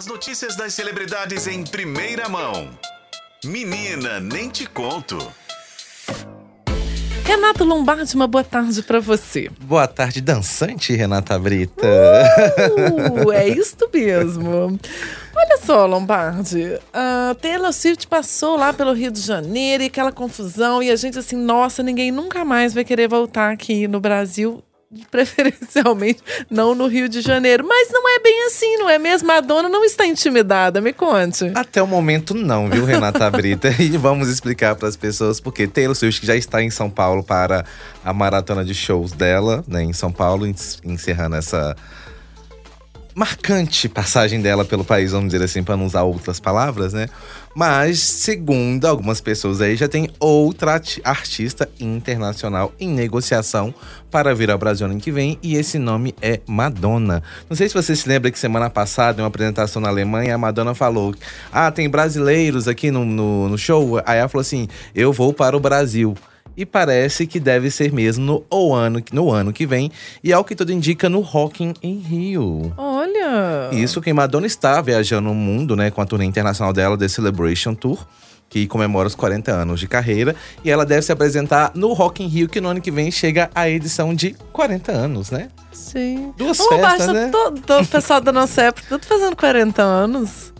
As notícias das celebridades em primeira mão. Menina, nem te conto. Renato Lombardi, uma boa tarde para você. Boa tarde, dançante, Renata Brita. Uh, é isto mesmo. Olha só, Lombardi, a Taylor Swift passou lá pelo Rio de Janeiro e aquela confusão, e a gente assim, nossa, ninguém nunca mais vai querer voltar aqui no Brasil preferencialmente não no Rio de Janeiro. Mas não é bem assim, não é mesmo? Madonna não está intimidada, me conte. Até o momento não, viu, Renata Brita? e vamos explicar para as pessoas porque Taylor Swift já está em São Paulo para a maratona de shows dela, né, em São Paulo, encerrando essa marcante passagem dela pelo país, vamos dizer assim, para não usar outras palavras, né? Mas, segundo algumas pessoas aí, já tem outra artista internacional em negociação para vir ao Brasil ano que vem, e esse nome é Madonna. Não sei se você se lembra que semana passada, em uma apresentação na Alemanha, a Madonna falou: Ah, tem brasileiros aqui no, no, no show. Aí ela falou assim: Eu vou para o Brasil e parece que deve ser mesmo no, o ano, no ano que vem. E ao que tudo indica, no Rock in Rio. Olha! Isso que Madonna está viajando o mundo, né, com a turnê internacional dela, The Celebration Tour que comemora os 40 anos de carreira. E ela deve se apresentar no Rock in Rio, que no ano que vem chega a edição de 40 anos, né? Sim. Duas oh, festas, né? o pessoal da nossa época, tudo fazendo 40 anos.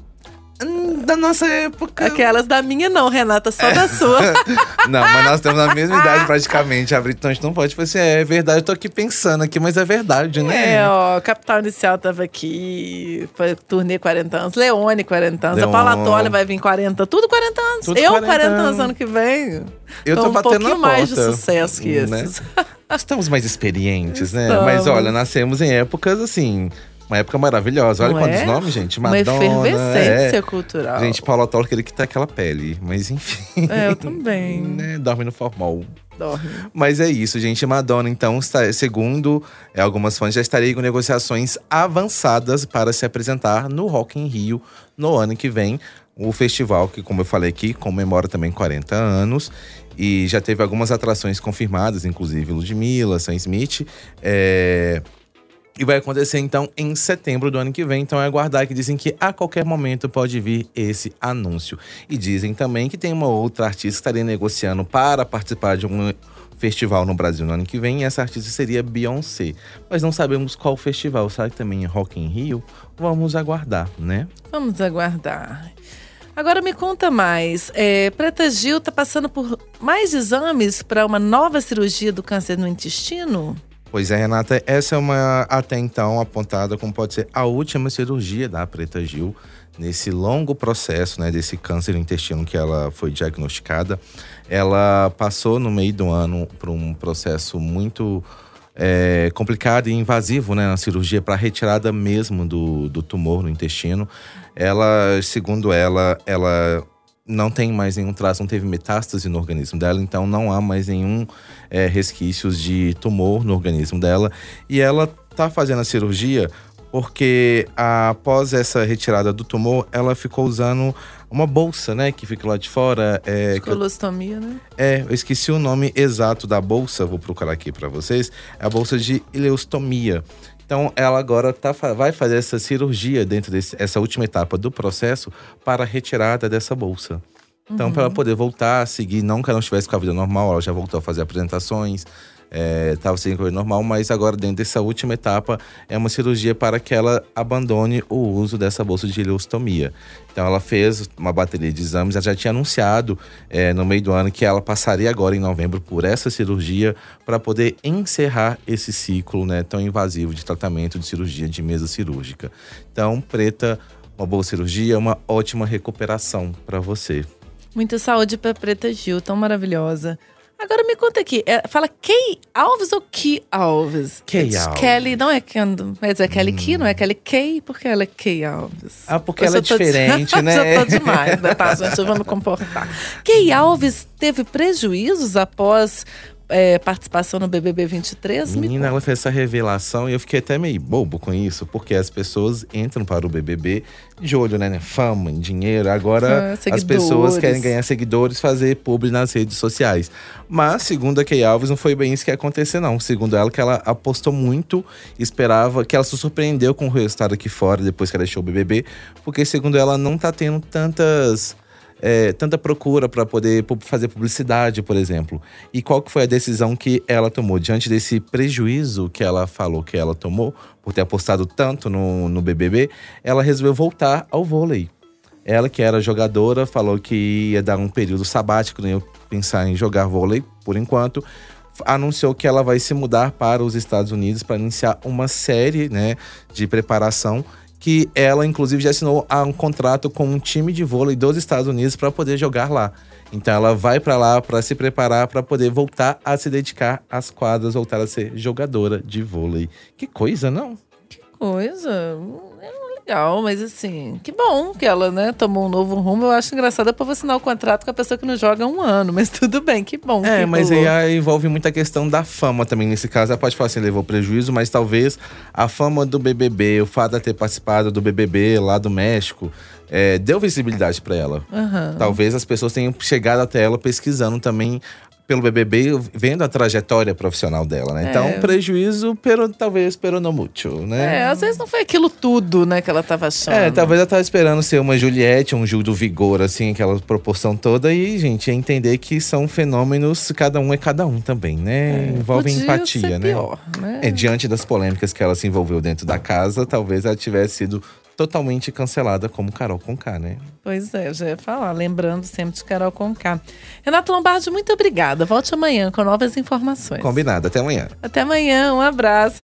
Da nossa época. Aquelas da minha não, Renata, só é. da sua. não, mas nós temos a mesma idade praticamente, a Então a gente não pode falar assim, é, é verdade, eu tô aqui pensando aqui, mas é verdade, né? É, ó, Capital Inicial tava aqui, foi turnê 40 anos, Leone 40 anos, Leon. a Paula Tolle vai vir 40, tudo 40 anos. Tudo eu 40, 40 anos ano que vem. Eu tô, tô batendo um pouquinho na mais de sucesso que né? esses. Estamos mais experientes, né? Mas olha, nascemos em épocas assim uma época maravilhosa. Olha Não quantos é? nomes, gente. Madonna. Uma efervescência é. cultural. Gente, Paula Toller queria que tá aquela pele. Mas enfim. É, eu também. né? Dorme no formal. Dorme. Mas é isso, gente. Madonna, então, está, segundo é, algumas fãs, já estaria com negociações avançadas para se apresentar no Rock in Rio no ano que vem. O festival, que, como eu falei aqui, comemora também 40 anos. E já teve algumas atrações confirmadas, inclusive Ludmilla, Sam Smith. É, e vai acontecer então em setembro do ano que vem. Então é aguardar que dizem que a qualquer momento pode vir esse anúncio. E dizem também que tem uma outra artista que estaria negociando para participar de um festival no Brasil no ano que vem. E essa artista seria Beyoncé. Mas não sabemos qual festival. Sabe que também é Rock in Rio? Vamos aguardar, né? Vamos aguardar. Agora me conta mais. É, Preta Gil está passando por mais exames para uma nova cirurgia do câncer no intestino? Pois é, Renata, essa é uma até então apontada como pode ser a última cirurgia da Preta Gil nesse longo processo, né, desse câncer no intestino que ela foi diagnosticada. Ela passou no meio do ano por um processo muito é, complicado e invasivo, né, na cirurgia para retirada mesmo do, do tumor no intestino. Ela, segundo ela, ela não tem mais nenhum traço, não teve metástase no organismo dela, então não há mais nenhum é, resquícios de tumor no organismo dela. E ela tá fazendo a cirurgia porque após essa retirada do tumor, ela ficou usando uma bolsa, né, que fica lá de fora. É, Colostomia, né? É, eu esqueci o nome exato da bolsa, vou procurar aqui para vocês. É a bolsa de ileostomia. Então, ela agora tá, vai fazer essa cirurgia dentro dessa última etapa do processo para a retirada dessa bolsa. Então, uhum. para ela poder voltar a seguir, não que ela não estivesse com a vida normal, ela já voltou a fazer apresentações, estava é, correr normal, mas agora dentro dessa última etapa é uma cirurgia para que ela abandone o uso dessa bolsa de ileostomia. Então ela fez uma bateria de exames, ela já tinha anunciado é, no meio do ano que ela passaria agora em novembro por essa cirurgia para poder encerrar esse ciclo né, tão invasivo de tratamento de cirurgia de mesa cirúrgica. Então, Preta, uma boa cirurgia, uma ótima recuperação para você. Muita saúde para Preta Gil, tão maravilhosa. Agora me conta aqui, é, fala Kay Alves ou Key Alves? Kay Alves. Kelly, não é Kendo, mas é Kelly hum. Key, não é Kelly Kay, porque ela é Kay Alves. Ah, porque ela é diferente, de... né? Já tô demais, né, tá, gente? Eu vou me comportar. Kay Alves teve prejuízos após é, participação no BBB 23? Me Menina, ela fez essa revelação e eu fiquei até meio bobo com isso, porque as pessoas entram para o BBB de olho, né? né? Fama, dinheiro. Agora Fã, as pessoas querem ganhar seguidores, fazer publi nas redes sociais. Mas, segundo a Kay Alves, não foi bem isso que ia acontecer, não. Segundo ela, que ela apostou muito, esperava, que ela se surpreendeu com o resultado aqui fora, depois que ela deixou o BBB, porque, segundo ela, não tá tendo tantas é, tanta procura para poder fazer publicidade, por exemplo. E qual que foi a decisão que ela tomou diante desse prejuízo que ela falou que ela tomou por ter apostado tanto no, no BBB? Ela resolveu voltar ao vôlei. Ela que era jogadora falou que ia dar um período sabático, não ia pensar em jogar vôlei por enquanto. Anunciou que ela vai se mudar para os Estados Unidos para iniciar uma série, né, de preparação que ela inclusive já assinou um contrato com um time de vôlei dos Estados Unidos para poder jogar lá. Então ela vai para lá para se preparar para poder voltar a se dedicar às quadras, voltar a ser jogadora de vôlei. Que coisa, não? Coisa. É legal, mas assim, que bom que ela, né, tomou um novo rumo. Eu acho engraçado é pra você assinar o contrato com a pessoa que não joga há um ano, mas tudo bem, que bom. É, que mas rolou. aí envolve muita questão da fama também. Nesse caso, ela pode falar assim, levou prejuízo, mas talvez a fama do BBB, o fato de ter participado do BBB lá do México, é, deu visibilidade para ela. Aham. Talvez as pessoas tenham chegado até ela pesquisando também pelo BBB, vendo a trajetória profissional dela, né? É. Então, prejuízo, pero, talvez, pero no mucho, né? É, às vezes não foi aquilo tudo, né, que ela tava achando. É, talvez ela tava esperando ser uma Juliette, um Gil do Vigor, assim, aquela proporção toda. E, gente, é entender que são fenômenos, cada um é cada um também, né? Envolve Podia empatia, né? Pior, né? É, diante das polêmicas que ela se envolveu dentro da casa, talvez ela tivesse sido totalmente cancelada como Carol Conká, né? Pois é, já ia falar, lembrando sempre de Carol Conká. Renato Lombardi, muito obrigada. Volte amanhã com novas informações. Combinado, até amanhã. Até amanhã, um abraço.